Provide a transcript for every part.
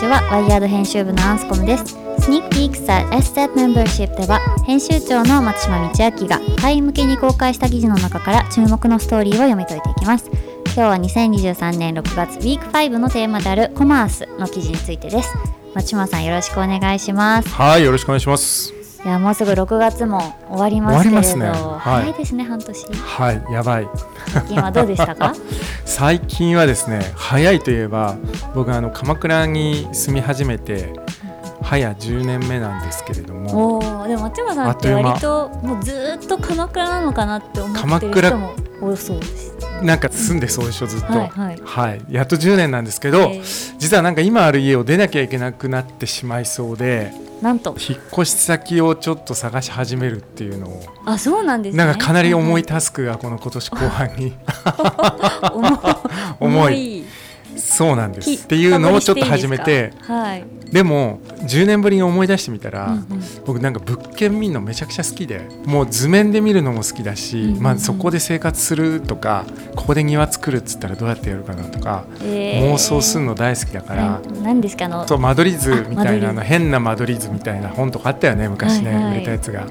皆さんこんにちは。ワイヤード編集部のアンスコムです。スニークピークス at STAT Membership では編集長の松島道明が会員向けに公開した記事の中から注目のストーリーを読み解いていきます。今日は2023年6月ウィーク5のテーマであるコマースの記事についてです。松島さんよろしくお願いします。はいよろしくお願いします。いやもうすぐ6月も終わりますけれど。ね。はい。早いですね半年。はいやばい。最近はどうでしたか？最近はですね早いといえば僕あの鎌倉に住み始めて早10年目なんですけれども。おおでも松島さんって割ともうずっと鎌倉なのかなって思ってる人も多そうですなんか住んでそうでしょずっと、はいはい。はい、やっと10年なんですけど、えー実はなんか今ある家を出なきゃいけなくなってしまいそうでなんと。引っ越し先をちょっと探し始めるっていうのを。あそうなんですね。なんかかなり重いはタスクがこの今年後半に。重い そうなんです。きっていうのをちょっと始めてはい、でも10年ぶりに思い出してみたら、うんうん。僕なんか物件見るのめちゃくちゃ好きでもう図面で見るのも好きだし、うんうんうん。まあ、そこで生活するとかここで庭作るっつったらどうやってやるかなとか、えー。妄想するの大好きだから。ななんですか？あのそう間取り図みたいなあの変な間取り図みたいな本とかあったよね昔。ね、はいはい。売れたやつが。あ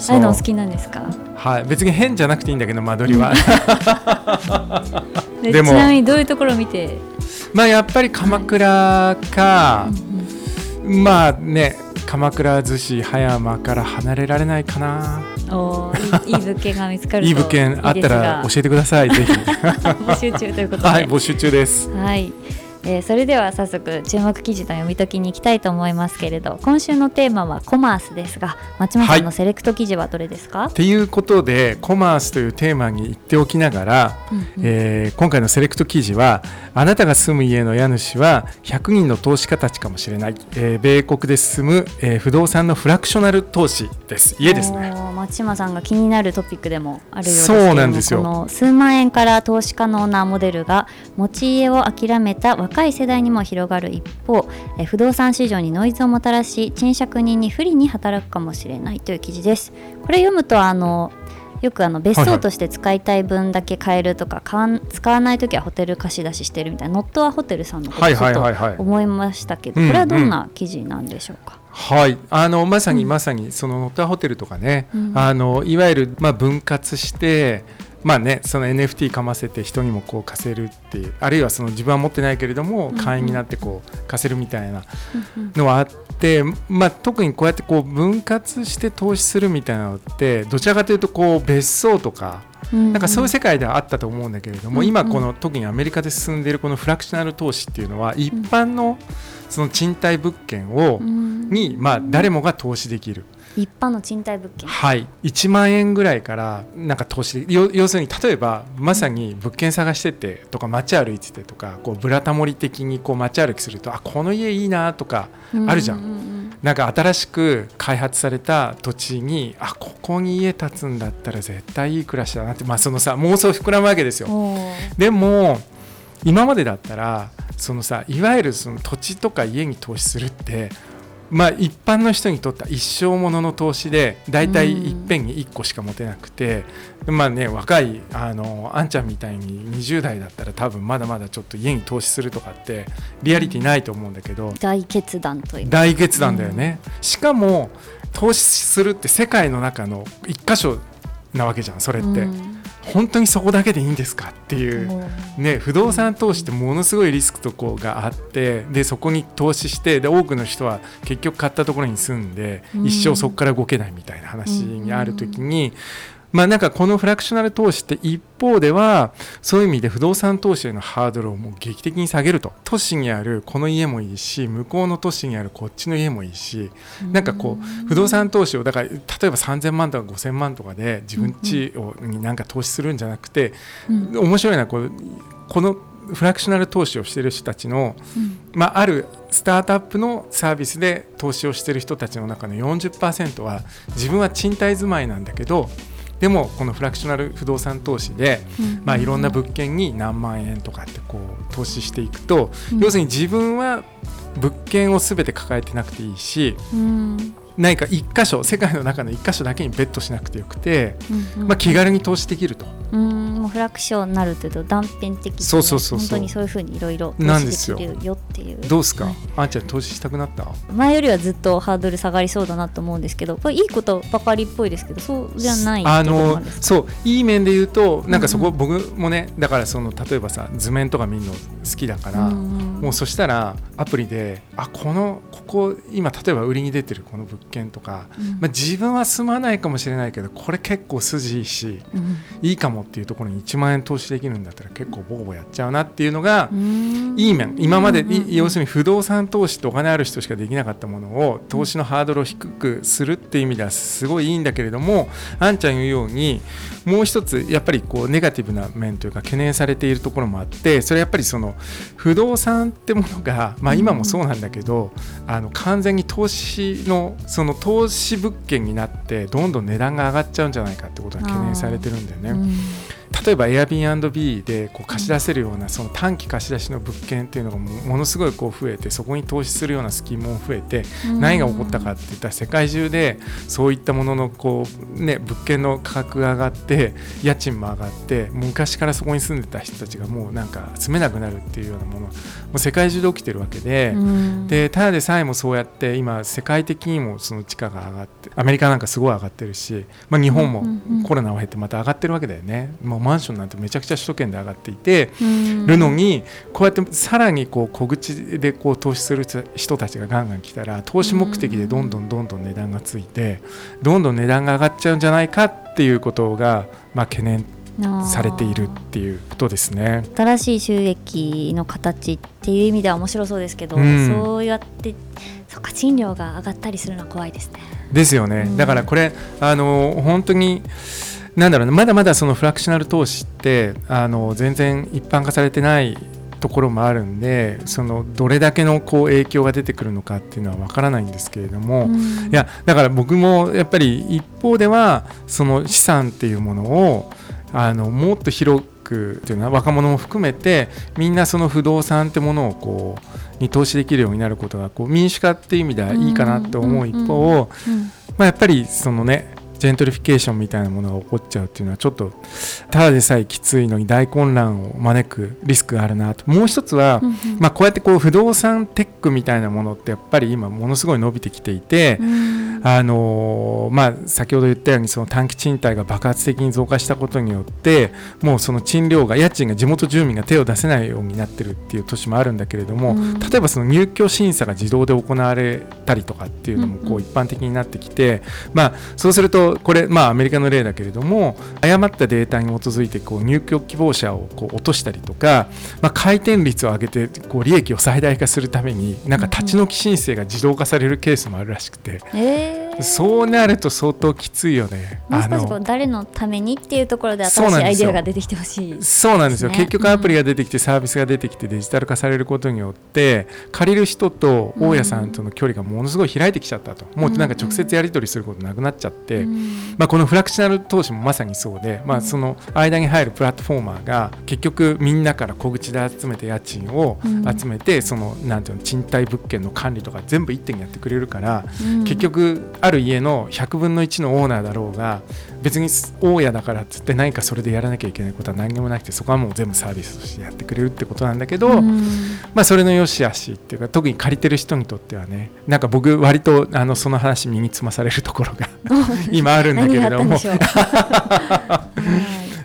そうあいうのお好きなんですか？はい、別に変じゃなくていいんだけど間取りは。で でもちなみにどういうところを見て、まあやっぱり鎌倉かう、んまあね鎌倉逗子葉山から離れられないかな。うん、おーいい物件が見つかると いい物件あったら教ええてくださいぜひ。募集中ということで。はい募集中です。はい、えーそれでは早速注目記事の読み解きに行きたいと思いますけれど今週のテーマはコマースですが松村さんのセレクト記事はどれですか、っていうことでコマースというテーマに言っておきながら、うんうん。えー今回のセレクト記事はあなたが住む家の家主は100人の投資家たちかもしれない、えー米国で進む、えー不動産のフラクショナル投資です。家ですね松島さんが気になるトピックでもあるようですけそうなんですよ。この数万円から投資可能なモデルが持ち家を諦めた若い世代にも広がる一方え不動産市場にノイズをもたらし賃借人に不利に働くかもしれないという記事です。これ読むとあのよくあの別荘として使いたい分だけ買えるとか、買わん使わない時はホテル貸し出ししてるみたいなノットアホテルさんのことはいちょっとはいはいはい思いましたけど、うん。これはどんな記事なんでしょうか、はい、あのまさにうんまさにそのノッターホテルとかね、うん。あのいわゆるまあ分割して、まあね、その NFT かませて人にもこう貸せるっていうあるいはその自分は持ってないけれどもうん会員になってこう貸せるみたいなうんうん。のはあって、まあ、特にこうやってこう分割して投資するみたいなのってどちらかというとこう別荘とかなんかそういう世界ではあったと思うんだけれども、うんうん。今この特にアメリカで進んでいるこのフラクショナル投資っていうのは一般のその賃貸物件を、うん。に、まあ、誰もが投資できる、一般の賃貸物件。はい、1万円ぐらいからなんか投資で要要するに例えばまさに物件探しててとか街歩いててとかこうブラタモリ的にこう街歩きするとあこの家いいなとかあるじゃん。ううなんか新しく開発された土地にあここに家建つんだったら絶対いい暮らしだなって、まあ、そのさ妄想膨らむわけですよ。でも今までだったらそのさいわゆるその土地とか家に投資するってまあ一般の人にとっては一生ものの投資で大体いっぺんに1個しか持てなくて、まあね若いあのあんちゃんみたいに20代だったら多分まだまだちょっと家に投資するとかってリアリティないと思うんだけど、大決断というか。大決断だよね、しかも投資するって世界の中の一箇所なわけじゃんそれって、うん本当にそこだけでいいんですかっていう。ね、不動産投資ってものすごいリスクとこうがあってでそこに投資してで多くの人は結局買ったところに住んで、うん一生そこから動けないみたいな話にある時に、まあなんかこのフラクショナル投資って一方ではそういう意味で不動産投資へのハードルをもう劇的に下げると。都市にあるこの家もいいし向こうの都市にあるこっちの家もいいしなんかこう不動産投資をだから例えば3000万とか5000万とかで自分家をになんか投資するんじゃなくて、うん。面白いのはこうこのフラクショナル投資をしている人たちの、まあ、あるスタートアップのサービスで投資をしている人たちの中の40%は自分は賃貸住まいなんだけどでもこのフラクショナル不動産投資で、うん。まあ、いろんな物件に何万円とかってこう投資していくと、うん。要するに自分は物件を全て抱えてなくていいしうん。何か一箇所世界の中の一箇所だけにベットしなくてよくて、まあ、気軽に投資できると。フラクションになるというと断片的にねそうそうそう本当にそういうふうにいろいろなんですよよっていう。どうですか、はい。あんちゃん投資したくなった？前よりはずっとハードル下がりそうだなと思うんですけどこれいいことばかりっぽいですけどそうじゃないあのそういい面で言うとなんかそこ、うん僕もねだからその例えばさ図面とか見るの好きだから、うんもうそしたらアプリであこのここ今例えば売りに出てるこの物件とか、うん。まあ、自分は住まないかもしれないけどこれ結構筋いいしうん。いいかもっていうところに1万円投資できるんだったら結構ボコボコやっちゃうなっていうのが、うん。いい面。今まで、要するに不動産投資ってお金ある人しかできなかったものを投資のハードルを低くするっていう意味ではすごいいいんだけれどもあんちゃん言うようにもう一つやっぱりこうネガティブな面というか懸念されているところもあってそれやっぱりその不動産ってものが、まあ、今もそうなんだけど、あの完全に投資のその投資物件になってどんどん値段が上がっちゃうんじゃないかってことが懸念されてるんだよね。うん例えば Airbnb でこう貸し出せるようなその短期貸し出しの物件っていうのがもものすごいこう増えてそこに投資するようなスキームも増えて何が起こったかって言ったら世界中でそういったもののこう、ね、物件の価格が上がって家賃も上がって昔からそこに住んでた人たちがもうなんか住めなくなるっていうようなものもう世界中で起きてるわけで。うん。でただでさえもそうやって今世界的にもその地価が上がってアメリカなんかすごい上がってるし、まあ、日本もコロナを経てまた上がってるわけだよね、もうマンションなんてめちゃくちゃ首都圏で上がっていてうんるのにこうやってさらにこう小口でこう投資する人たちがガンガン来たら投資目的でどんどんどんどん値段がついてどんどん値段が上がっちゃうんじゃないかっていうことが、まあ、懸念されているっていうことですね。新しい収益の形っていう意味では面白そうですけど、うんそうやってそっか賃料が上がったりするのは怖いですね。ですよね、うんだからこれあの本当になんだろうなまだまだそのフラクショナル投資ってあの全然一般化されてないところもあるんでそのどれだけのこう影響が出てくるのかっていうのはわからないんですけれども、うん。いやだから僕もやっぱり一方ではその資産っていうものをあのもっと広くっていうのは若者も含めてみんなその不動産ってものをこうに投資できるようになることがこう民主化っていう意味ではいいかなと思う一方、うんまあ、やっぱりそのねジェントリフィケーションみたいなものが起こっちゃうっていうのはちょっとただでさえきついのに大混乱を招くリスクがあるなと。もう一つは、うんまあ、こうやってこう不動産テックみたいなものってやっぱり今ものすごい伸びてきていて、うん。あのーまあ、先ほど言ったようにその短期賃貸が爆発的に増加したことによってもうその賃料が家賃が地元住民が手を出せないようになってるっていう都市もあるんだけれども、うん。例えばその入居審査が自動で行われたりとかっていうのもうんうん。こう一般的になってきて、まあ、そうするとこれ、まあ、アメリカの例だけれども誤ったデータに基づいてこう入居希望者をこう落としたりとか、まあ、回転率を上げてこう利益を最大化するためになんか立ち退き申請が自動化されるケースもあるらしくて。えーそうなると相当きついよね。もう少し誰のためにっていうところで新しいアイそうなんですよ。デアが出てきてほしい。そうなんですよ、結局アプリが出てきてサービスが出てきてデジタル化されることによって借りる人と大家さんとの距離がものすごい開いてきちゃったと、もうなんか直接やり取りすることなくなっちゃって、うん。まあ、このフラクショナル投資もまさにそうで、まあ、その間に入るプラットフォーマーが結局みんなから小口で集めて家賃をうん。集めて、そのなんていうの賃貸物件の管理とか全部一手にやってくれるから、うん。結局ある家の100分の1のオーナーだろうが別に大家だからっつって何かそれでやらなきゃいけないことは何にもなくてそこはもう全部サービスとしてやってくれるってことなんだけど、うん。まあそれの良し悪しっていうか特に借りてる人にとってはねなんか僕割とあのその話身につまされるところが 今あるんだけれども。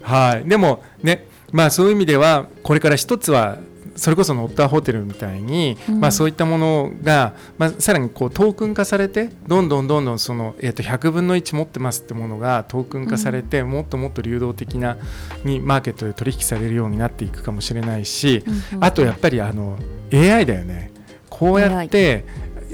はい、でもね、まあ、そういう意味ではこれから一つはそれこそノッターホテルみたいに、うん。まあ、そういったものが、まあ、さらにこうトークン化されてどんどんどんどんその、えー、と100分の1持ってますってものがトークン化されて、もっともっと流動的なにマーケットで取引されるようになっていくかもしれないし、うんうん。あとやっぱりあの AI だよね。こうやって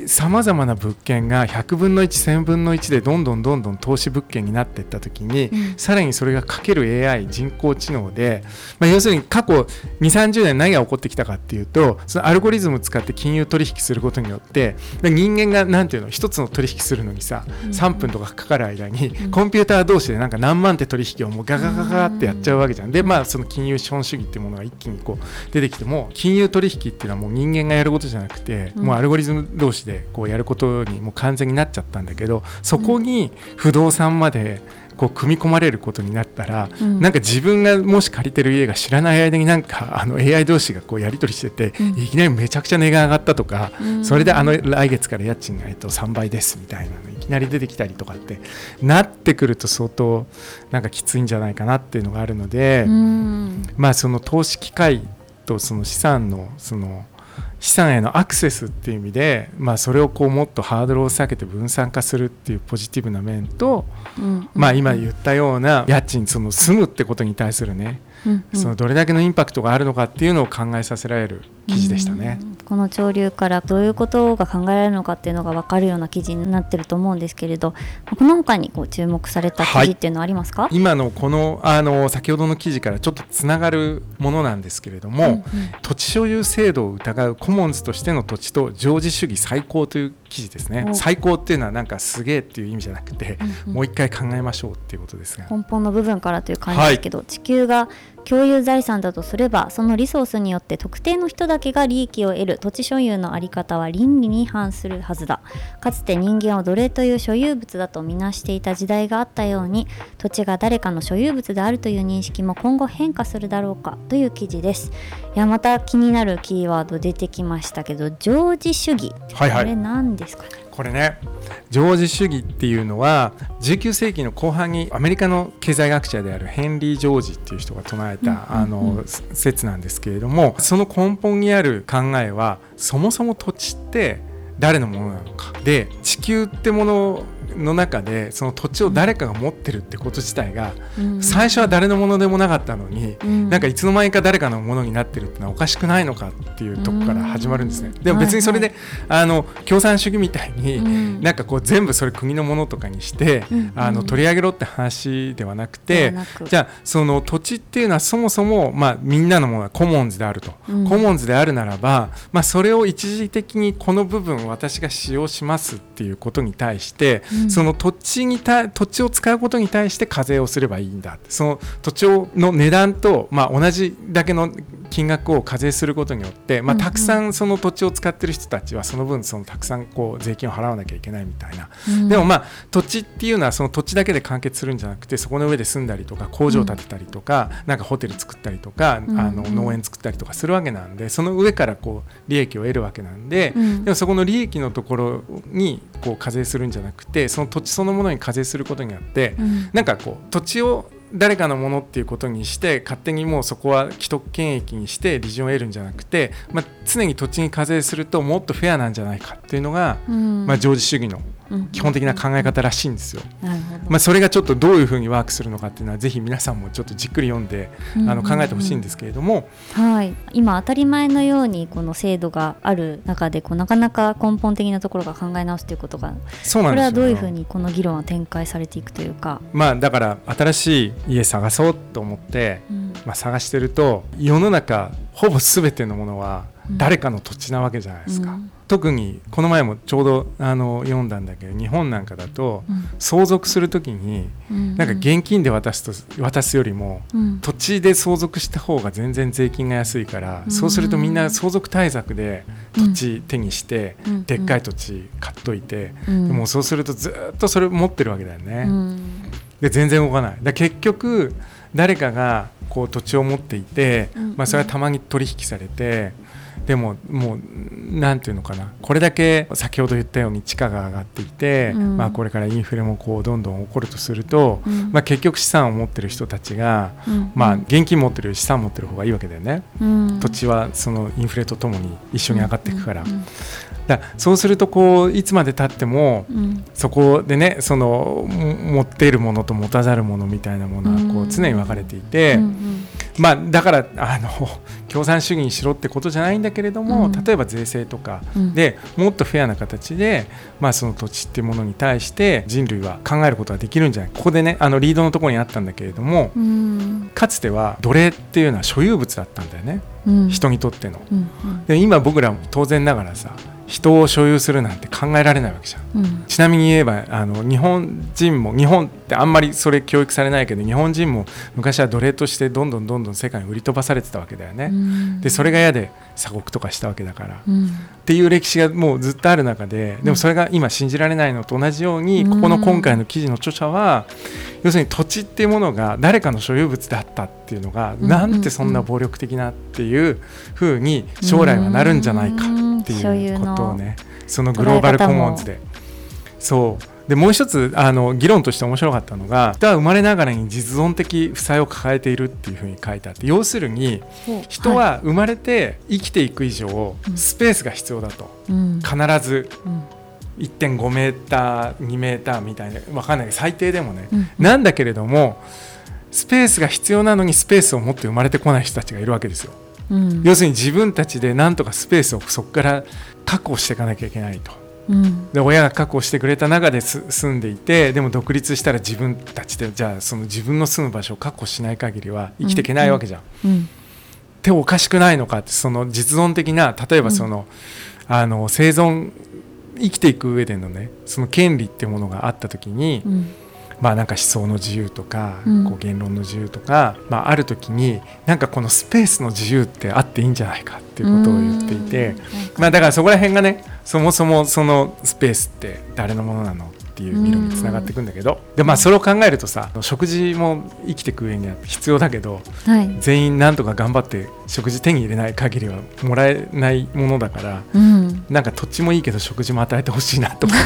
さまざまな物件が100分の1000分の1でどんどんどんどん投資物件になっていった時に、うん。さらにそれがかける AI 人工知能で、まあ、要するに過去2 3 0年何が起こってきたかっていうとそのアルゴリズムを使って金融取引することによってで人間がなんていうの一つの取引するのにさうん。3分とかかかる間にうん。コンピューター同士でなんか何万手取引をもうガガガガってやっちゃうわけじゃん。でまあその金融資本主義っていうものが一気にこう出てきても金融取引っていうのはもう人間がやることじゃなくて、うん。もうアルゴリズム同士でこうやることにもう完全になっちゃったんだけどそこに不動産までこう組み込まれることになったら、うん。なんか自分がもし借りてる家が知らない間になんかあの AI 同士がこうやり取りしてて、うん。いきなりめちゃくちゃ値が上がったとか、うん。それであの来月から家賃がえっと3倍ですみたいなのいきなり出てきたりとかってなってくると相当なんかきついんじゃないかなっていうのがあるので、うん。まあその投資機会とその資産のその資産へのアクセスっていう意味で、まあ、それをこうもっとハードルを下げて分散化するっていうポジティブな面と、うんまあ、今言ったような家賃その住むってことに対するね、うんうん。そのどれだけのインパクトがあるのかっていうのを考えさせられる記事でしたね。うん。この潮流からどういうことが考えられるのかっていうのが分かるような記事になってると思うんですけれどこの他にこう注目された記事っていうのはありますか、今のこのあの先ほどの記事からちょっとつながるものなんですけれども、うんうん。土地所有制度を疑うコモンズとしての土地と常時主義最高という記事ですね。お。最高っていうのはなんかすげえっていう意味じゃなくて、うんうん。もう一回考えましょうっていうことですが、根本の部分からという感じですけど、地球が共有財産だとすればそのリソースによって特定の人だけが利益を得る土地所有の在り方は倫理に反するはずだ。かつて人間を奴隷という所有物だとみなしていた時代があったように土地が誰かの所有物であるという認識も今後変化するだろうかという記事です。やまた気になるキーワード出てきましたけど常時主義。はいはい。これ何ですかね？これね常時主義っていうのは19世紀の後半にアメリカの経済学者であるヘンリー・ジョージっていう人が唱えた、あの説なんですけれどもその根本にある考えはそもそも土地って誰のものなのか。で地球ってものの中でその土地を誰かが持ってるってこと自体がうん。最初は誰のものでもなかったのに、うん。なんかいつの間にか誰かのものになってるってのはおかしくないのかっていうとこから始まるんですね。うん。でも別にそれで、はいあの共産主義みたいに、うん。なんかこう全部それ国のものとかにして、うん。あの取り上げろって話ではなくて、じゃあその土地っていうのはそもそも、まあ、みんなのものはコモンズであると、うん。コモンズであるならば、まあ、それを一時的にこの部分私が使用しますっていうことに対して、うんその土地にた土地を使うことに対して課税をすればいいんだその土地の値段と、まあ、同じだけの金額を課税することによって、まあ、うんうん。たくさんその土地を使ってる人たちはその分そのたくさんこう税金を払わなきゃいけないみたいな。うん。でもまあ土地っていうのはその土地だけで完結するんじゃなくてそこの上で住んだりとか工場を建てたりとか、なんかホテル作ったりとか、うんあのうん農園作ったりとかするわけなんでその上からこう利益を得るわけなんで、うん。でもそこの利益のところにこう課税するんじゃなくてその土地そのものに課税することによって、うん。なんかこう土地を誰かのものっていうことにして勝手にもうそこは既得権益にして利潤を得るんじゃなくて、まあ、常に土地に課税するともっとフェアなんじゃないかっていうのが、うん。まあ、常時主義のうん。基本的な考え方らしいんですよ。まあ、それがちょっとどういうふうにワークするのかっていうのはぜひ皆さんもちょっとじっくり読んであの考えてほしいんですけれども、はい、今当たり前のようにこの制度がある中でこうなかなか根本的なところが考え直すということがそうなんですよ。これはどういうふうにこの議論は展開されていくというか、まあだから新しい家探そうと思って、うん。まあ、探してると世の中ほぼ全てのものはうん。誰かの土地なわけじゃないですか、うん。特にこの前もちょうどあの読んだんだけど日本なんかだとうん。相続する時にうん。なんか現金で渡すと渡すよりもうん。土地で相続した方が全然税金が安いから、うん。そうするとみんな相続対策で土地手にして、うん。でっかい土地買っといて、うん。でもそうするとずっとそれ持ってるわけだよね、うんで全然動かない。だ結局誰かがこう土地を持っていて、うん。まあ、それはたまに取引されてでももうなんていうのかな。これだけ先ほど言ったように地価が上がっていて、うん。まあ、これからインフレもこうどんどん起こるとすると、うん。まあ、結局資産を持ってる人たちが、うん。まあ、現金持ってるより資産持ってる方がいいわけだよね。うん。土地はそのインフレとともに一緒に上がっていくから,、うんだそうするとこういつまでたってもうん。そこでねそのも持っているものと持たざるものみたいなものはこううん常に分かれていて、うんうん。まあ、だからあの 共産主義にしろってことじゃないんだけれども、うん。例えば税制とかうん。でもっとフェアな形で、まあ、その土地っていうものに対して人類は考えることができるんじゃない。ここでねあのリードのところにあったんだけれどもうん。かつては奴隷っていうのは所有物だったんだよね。うん。人にとっての。うん。で今僕らも当然ながらさ人を所有するなんて考えられないわけじゃん。うん。ちなみに言えばあの日本人も日本ってあんまりそれ教育されないけど日本人も昔は奴隷としてどんどんどんどん世界に売り飛ばされてたわけだよね。うん。でそれが嫌で鎖国とかしたわけだから、っうん。ていう歴史がもうずっとある中ででもそれが今信じられないのと同じように、うん。ここの今回の記事の著者は要するに土地っていうものが誰かの所有物であったっていうのが、うん。なんてそんな暴力的なっていうふうに将来はなるんじゃないかっていうことをねそのグローバルコモンズで。そう。でもう一つあの議論として面白かったのが人は生まれながらに実存的負債を抱えているっていうふうに書いてあって要するに人は生まれて生きていく以上、うん。スペースが必要だと。うん。必ず。うん。1.5メーター2メーターみたいな分かんないけど最低でもね、うん。なんだけれどもスペースが必要なのにスペースを持って生まれてこない人たちがいるわけですよ。うん。要するに自分たちでなんとかスペースをそこから確保していかなきゃいけないと。うん。で親が確保してくれた中です住んでいてでも独立したら自分たちでじゃあその自分の住む場所を確保しない限りは生きていけないわけじゃん。うん。っておかしくないのかってその実存的な例えばその,、あの生存生きていく上でのねその権利っていうものがあった時に、うんまあなんか思想の自由とか、うん。こう言論の自由とか、まあ、ある時になんかこのスペースの自由ってあっていいんじゃないかっていうことを言っていてうん。まあだからそこら辺がねそもそもそのスペースって誰のものなのっていう議論につながっていくんだけどでまあそれを考えるとさ食事も生きていく上には必要だけどはい。全員なんとか頑張って食事手に入れない限りはもらえないものだからうん。なんか土地もいいけど食事も与えてほしいなと思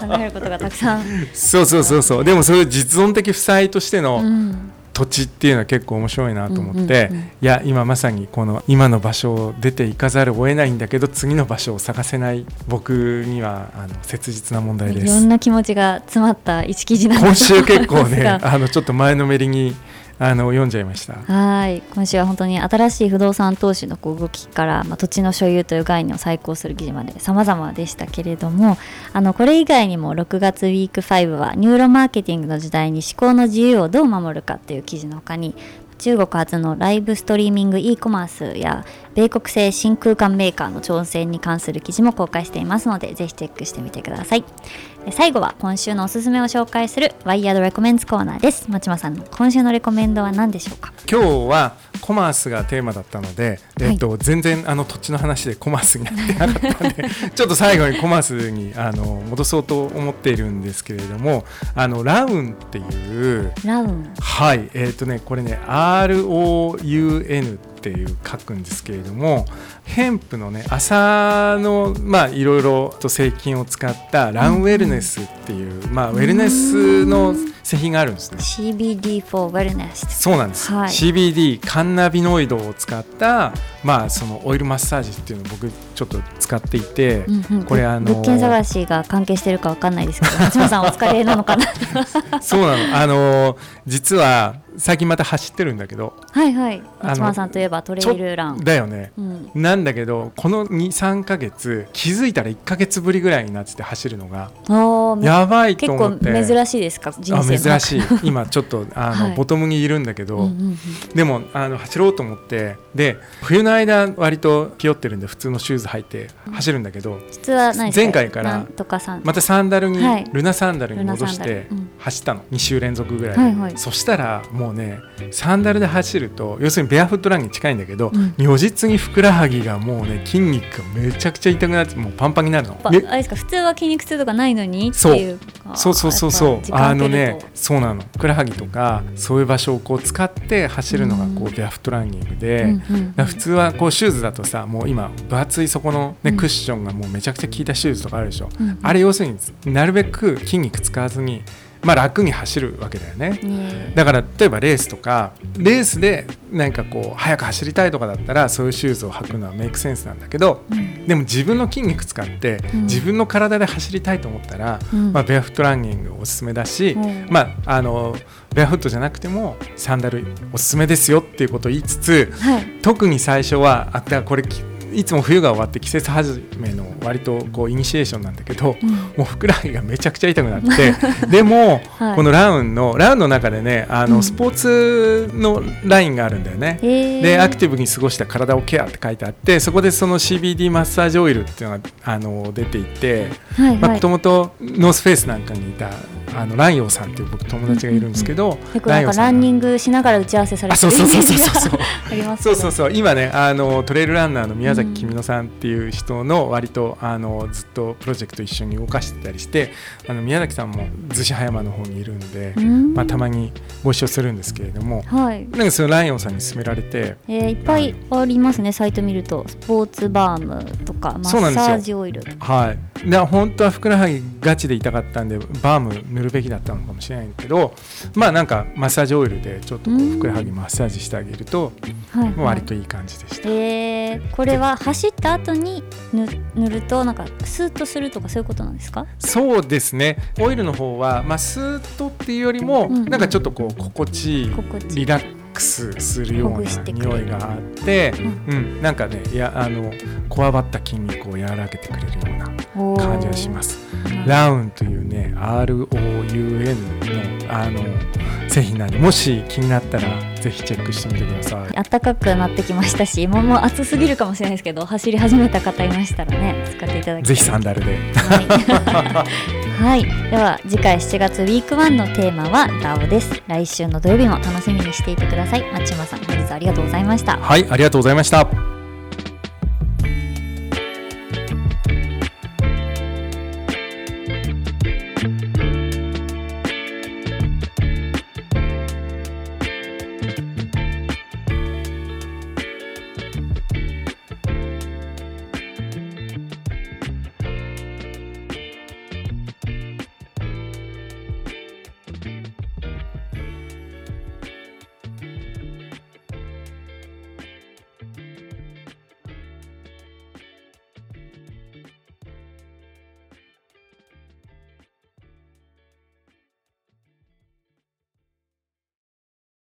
考えることがたくさん。そうそうそうそう。でもそういう実存的負債としてのうん土地っていうのは結構面白いなと思って、いや今まさにこの今の場所を出ていかざるを得ないんだけど次の場所を探せない僕にはあの切実な問題でいろすんな気持ちが詰まった一記事なん今週結構ねあのちょっと前のめりにあの読んじゃいました。はい。今週は本当に新しい不動産投資のこう動きから、まあ、土地の所有という概念を再考する記事まで様々でしたけれどもあのこれ以外にも6月ウィーク5はニューロマーケティングの時代に思考の自由をどう守るかっていう記事の他に中国初のライブストリーミング e コマースや米国製新空間メーカーの挑戦に関する記事も公開していますのでぜひチェックしてみてください。最後は今週のおすすめを紹介するワイヤードレコメンズコーナーです。松間さんの今週のレコメンドは何でしょうか？今日はコマースがテーマだったので、えっと全然あの土地の話でコマースになってなかったんで ちょっと最後にコマースにあの戻そうと思っているんですけれどもあのラウンっていうラウン。はい。えっ、とねこれね ROUN っていう書くんですけれどもヘンプのね麻のまあいろいろと製品を使ったランウェルネスっていう、まあウェルネスの製品があるんですね。CBD for Wellness そうなんです、はい。CBD カンナビノイドを使った、まあ、そのオイルマッサージっていうのを僕ちょっと使っていて、うんうん。これあの物件探しが関係してるかわかんないですけど 松間さんお疲れなのかな？そうなの。あの実は最近また走ってるんだけどはいはい。松間さんといえばトレイルラン。だよね。うん。なんだけどこの23ヶ月気づいたら1ヶ月ぶりぐらいになってて走るのがやばいと結構思って。珍しいですか？人生珍しい。今ちょっとあの、はい。ボトムにいるんだけど、うんうんうん。でもあの走ろうと思ってで冬の間割と気負ってるんで普通のシューズ履いて走るんだけど、前回からまたサンダルに、はい。ルナサンダルに戻してうん。走ったの。2週連続ぐらい、はいはい。そしたらもうねサンダルで走ると要するにベアフットランに近いんだけど、うん。如実にふくらはぎがもうね筋肉がめちゃくちゃ痛くなってもうパンパンになるの。ぱあでれですか普通は筋肉痛とかないのにってそう。いうそうそうそうそう。あのねそそうなの。ふくらはぎとかそういう場所をこう使って走るのがこううベアフットランニングで、うん普通はこうシューズだとさもう今分厚いそこの、ねうん。クッションがもうめちゃくちゃ効いたシューズとかあるでしょ、うん。あれ要するになるべく筋肉使わずに、まあ、楽に走るわけだよね。ね。だから例えばレースとかレースでなんかこう速く走りたいとかだったらそういうシューズを履くのはメイクセンスなんだけどうん。でも自分の筋肉使ってうん。自分の体で走りたいと思ったら、うん。まあ、ベアフットランニングおすすめだし、うん。まあ、あのベアフットじゃなくてもサンダルおすすめですよっていうことを言いつつはい。特に最初はあこれきいつも冬が終わって季節始めの割とこうイニシエーションなんだけど、うん、もうふくらはぎがめちゃくちゃ痛くなって でも、はい、このラウンのラウンの中でねあの、スポーツのラインがあるんだよね。でアクティブに過ごした体をケアって書いてあってそこでその CBD マッサージオイルっていうのがあの出ていてもともとノースフェイスなんかにいたあのランヨーさんっていう僕友達がいるんですけど、うんうん、ランランニングしながら打ち合わせされてるイメージがありますそうそうそう。今ねあのトレイルランナーの宮崎君乃さんっていう人の割とあのずっとプロジェクト一緒に動かしてたりしてあの宮崎さんも逗子葉山の方にいるんで、ん。まあ、たまにご一緒するんですけれども、はい、なんかそのライオンさんに勧められて、えー、いっぱいありますねサイト見ると。スポーツバームとかマッサージオイルはい。で本当はふくらはぎガチで痛かったんでバーム塗るべきだったのかもしれないけどまあなんかマッサージオイルでちょっとふくらはぎマッサージしてあげると、はいはい、割といい感じでした。えー、これは走った後に塗るとなんかスーッとするとかそういうことなんですか？そうですね。オイルの方は、まあ、スーッとっていうよりも、うんうん、なんかちょっとこう心地いいリラックスするような匂いがあって、うん、うん、なんかねいやあのこわばった筋肉を和らげてくれるような感じがします。ラウンというね ROUN のあの製品なんでもし気になったらぜひチェックしてみてください。暖かくなってきましたしもうもう暑すぎるかもしれないですけど走り始めた方いましたらね使っていただきぜひサンダルで。はい、はい、では次回7月ウィーク1のテーマは DAO です。来週の土曜日も楽しみにしていてください。松島さん本日ありがとうございました。はいありがとうございました